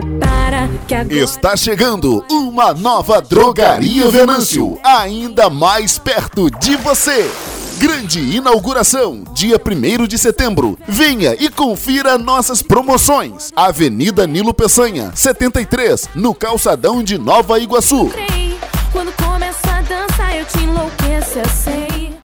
prepara que agora Está chegando uma nova Drogaria Venâncio, ainda mais perto de você. Grande inauguração, dia 1 de setembro. Venha e confira nossas promoções. Avenida Nilo Peçanha, 73, no calçadão de Nova Iguaçu. Quando começa a dança, eu te enlouqueço, eu sei.